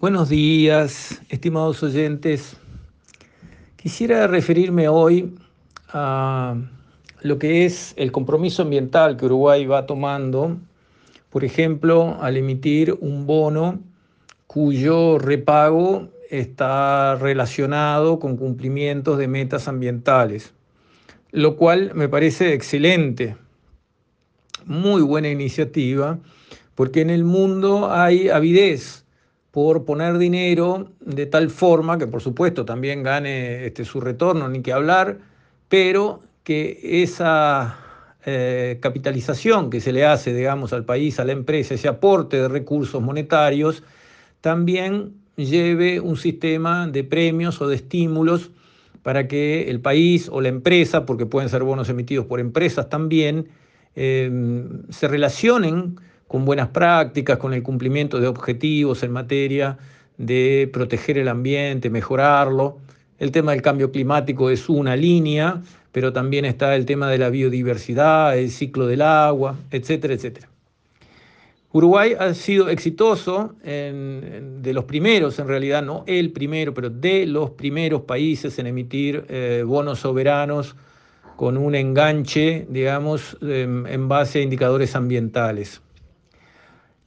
Buenos días, estimados oyentes. Quisiera referirme hoy a lo que es el compromiso ambiental que Uruguay va tomando, por ejemplo, al emitir un bono cuyo repago está relacionado con cumplimientos de metas ambientales, lo cual me parece excelente, muy buena iniciativa, porque en el mundo hay avidez por poner dinero de tal forma que por supuesto también gane este, su retorno, ni que hablar, pero que esa eh, capitalización que se le hace, digamos, al país, a la empresa, ese aporte de recursos monetarios, también lleve un sistema de premios o de estímulos para que el país o la empresa, porque pueden ser bonos emitidos por empresas también, eh, se relacionen con buenas prácticas, con el cumplimiento de objetivos en materia de proteger el ambiente, mejorarlo. El tema del cambio climático es una línea, pero también está el tema de la biodiversidad, el ciclo del agua, etcétera, etcétera. Uruguay ha sido exitoso, de los primeros, en realidad no el primero, pero de los primeros países en emitir eh, bonos soberanos con un enganche, digamos, em, en base a indicadores ambientales.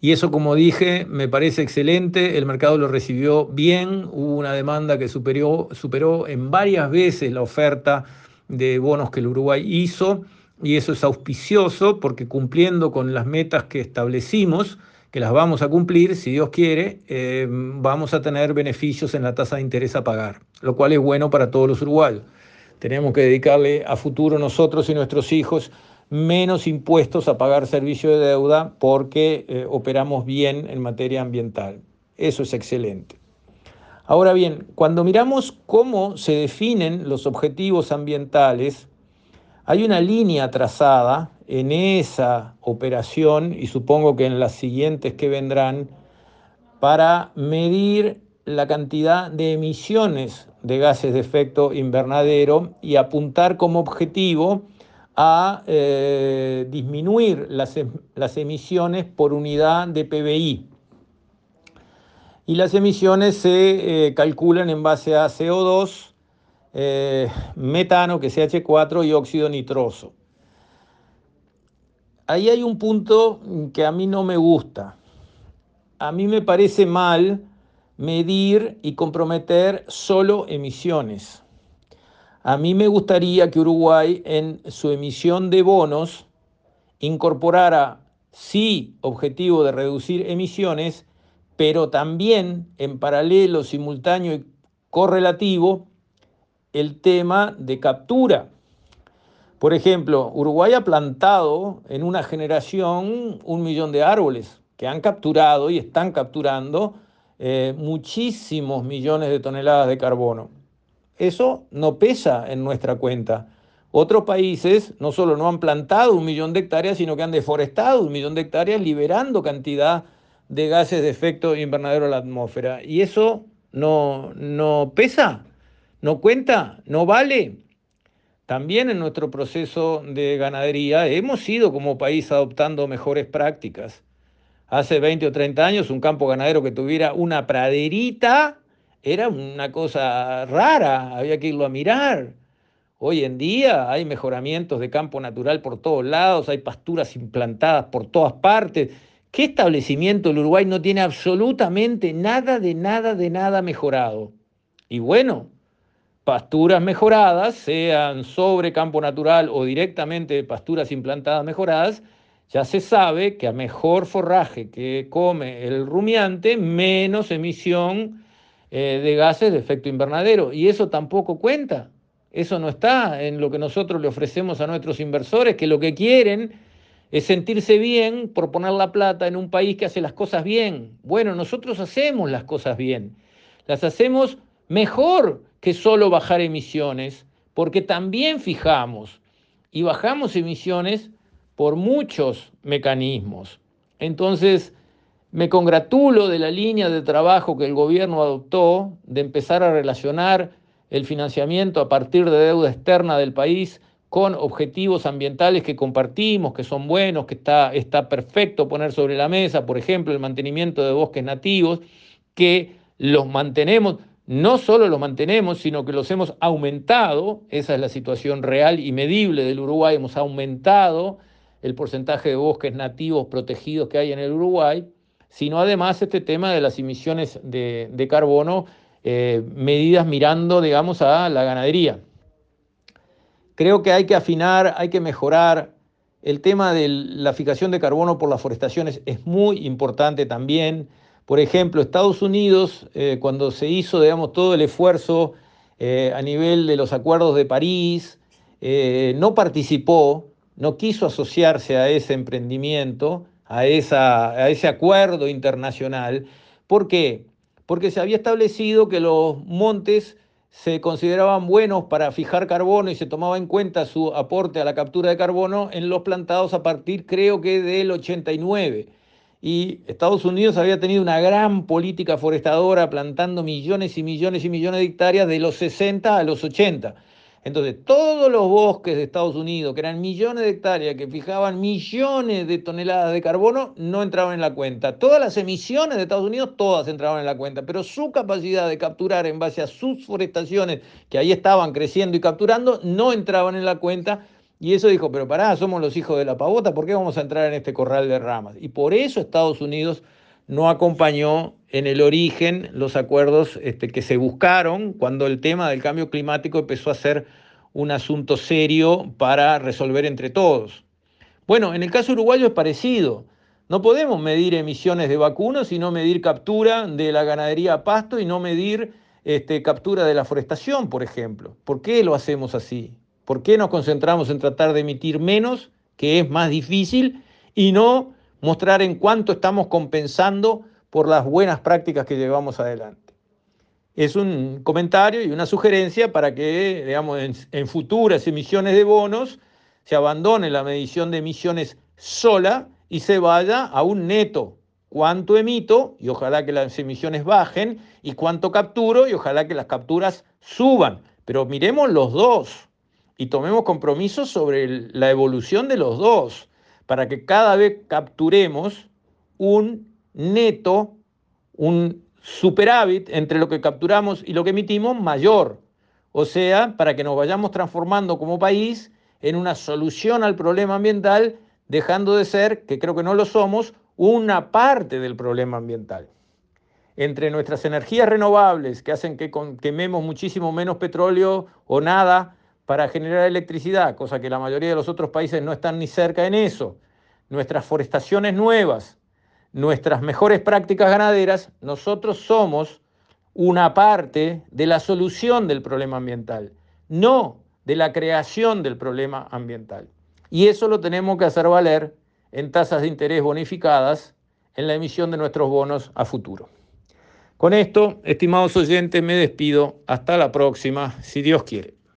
Y eso, como dije, me parece excelente, el mercado lo recibió bien, hubo una demanda que superó, superó en varias veces la oferta de bonos que el Uruguay hizo, y eso es auspicioso porque cumpliendo con las metas que establecimos, que las vamos a cumplir, si Dios quiere, eh, vamos a tener beneficios en la tasa de interés a pagar, lo cual es bueno para todos los uruguayos. Tenemos que dedicarle a futuro nosotros y nuestros hijos menos impuestos a pagar servicio de deuda porque eh, operamos bien en materia ambiental. Eso es excelente. Ahora bien, cuando miramos cómo se definen los objetivos ambientales, hay una línea trazada en esa operación y supongo que en las siguientes que vendrán para medir la cantidad de emisiones de gases de efecto invernadero y apuntar como objetivo a eh, disminuir las, em, las, emisiones por unidad de PBI. Y las emisiones se eh, calculan en base a CO2, eh, metano, que es CH4, y óxido nitroso. Ahí hay un punto que a mí no me gusta. A mí me parece mal medir y comprometer solo emisiones. A mí me gustaría que Uruguay en su emisión de bonos incorporara, sí, objetivo de reducir emisiones, pero también en paralelo, simultáneo y correlativo, el tema de captura. Por ejemplo, Uruguay ha plantado en una generación un millón de árboles que han capturado y están capturando eh, muchísimos millones de toneladas de carbono. Eso no pesa en nuestra cuenta. Otros países no solo no han plantado un millón de hectáreas, sino que han deforestado un millón de hectáreas liberando cantidad de gases de efecto invernadero a la atmósfera. Y eso no, no pesa, no cuenta, no vale. También en nuestro proceso de ganadería hemos ido como país adoptando mejores prácticas. Hace 20 o 30 años un campo ganadero que tuviera una praderita era una cosa rara, había que irlo a mirar. Hoy en día hay mejoramientos de campo natural por todos lados, hay pasturas implantadas por todas partes. ¿Qué establecimiento del Uruguay no tiene absolutamente nada de nada de nada mejorado? Y bueno, pasturas mejoradas, sean sobre campo natural o directamente pasturas implantadas mejoradas, ya se sabe que a mejor forraje que come el rumiante, menos emisión eh, de gases de efecto invernadero. Y eso tampoco cuenta. Eso no está en lo que nosotros le ofrecemos a nuestros inversores, que lo que quieren es sentirse bien por poner la plata en un país que hace las cosas bien. Bueno, nosotros hacemos las cosas bien. Las hacemos mejor que solo bajar emisiones, porque también fijamos y bajamos emisiones por muchos mecanismos. Entonces, me congratulo de la línea de trabajo que el gobierno adoptó de empezar a relacionar el financiamiento a partir de deuda externa del país con objetivos ambientales que compartimos, que son buenos, que está, está perfecto poner sobre la mesa, por ejemplo, el mantenimiento de bosques nativos, que los mantenemos, no solo los mantenemos, sino que los hemos aumentado, esa es la situación real y medible del Uruguay, hemos aumentado el porcentaje de bosques nativos protegidos que hay en el Uruguay, sino además este tema de las emisiones de, carbono, eh, medidas mirando, digamos, a la ganadería. Creo que hay que afinar, hay que mejorar. El tema de la fijación de carbono por las forestaciones es muy importante también. Por ejemplo, Estados Unidos, eh, cuando se hizo, digamos, todo el esfuerzo eh, a nivel de los acuerdos de París, no participó no quiso asociarse a ese emprendimiento, a, ese acuerdo internacional. ¿Por qué? Porque se había establecido que los montes se consideraban buenos para fijar carbono y se tomaba en cuenta su aporte a la captura de carbono en los plantados a partir, creo que, del 89. Y Estados Unidos había tenido una gran política forestadora plantando millones y millones y millones de hectáreas de los 60 a los 80. Entonces, todos los bosques de Estados Unidos, que eran millones de hectáreas, que fijaban millones de toneladas de carbono, no entraban en la cuenta. Todas las emisiones de Estados Unidos, todas entraban en la cuenta, pero su capacidad de capturar en base a sus forestaciones, que ahí estaban creciendo y capturando, no entraban en la cuenta. Y eso dijo, pero pará, somos los hijos de la pavota, ¿por qué vamos a entrar en este corral de ramas? Y por eso Estados Unidos no acompañó en el origen los acuerdos este, que se buscaron cuando el tema del cambio climático empezó a ser un asunto serio para resolver entre todos. Bueno, en el caso uruguayo es parecido. No podemos medir emisiones de vacunos, sino medir captura de la ganadería a pasto y no medir este, captura de la forestación, por ejemplo. ¿Por qué lo hacemos así? ¿Por qué nos concentramos en tratar de emitir menos, que es más difícil, y no mostrar en cuánto estamos compensando por las buenas prácticas que llevamos adelante. Es un comentario y una sugerencia para que, digamos, en, futuras emisiones de bonos se abandone la medición de emisiones sola y se vaya a un neto. Cuánto emito y ojalá que las emisiones bajen y cuánto capturo y ojalá que las capturas suban. Pero miremos los dos y tomemos compromisos sobre la evolución de los dos para que cada vez capturemos un neto, un superávit entre lo que capturamos y lo que emitimos mayor. O sea, para que nos vayamos transformando como país en una solución al problema ambiental, dejando de ser, que creo que no lo somos, una parte del problema ambiental. Entre nuestras energías renovables, que hacen que quememos muchísimo menos petróleo o nada, para generar electricidad, cosa que la mayoría de los otros países no están ni cerca en eso, nuestras forestaciones nuevas, nuestras mejores prácticas ganaderas, nosotros somos una parte de la solución del problema ambiental, no de la creación del problema ambiental. Y eso lo tenemos que hacer valer en tasas de interés bonificadas en la emisión de nuestros bonos a futuro. Con esto, estimados oyentes, me despido. Hasta la próxima, si Dios quiere.